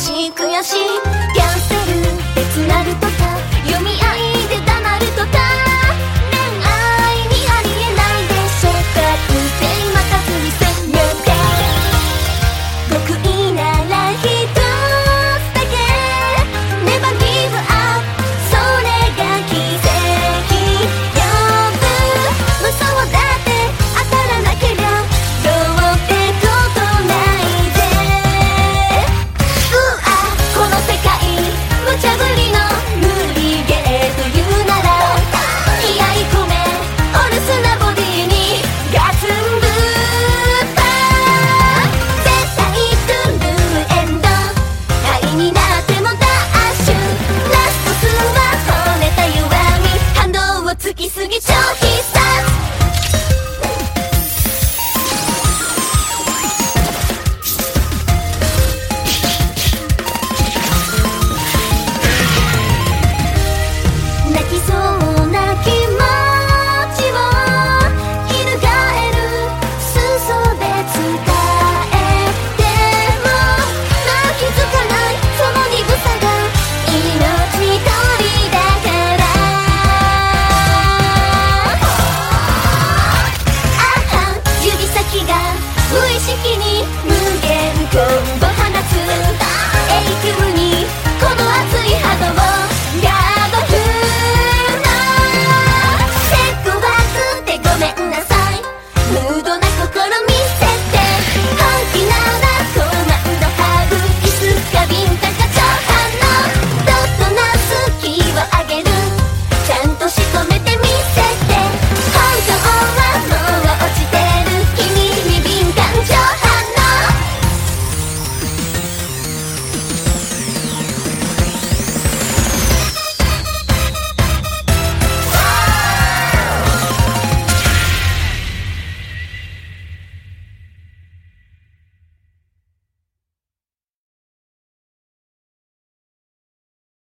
しい悔しい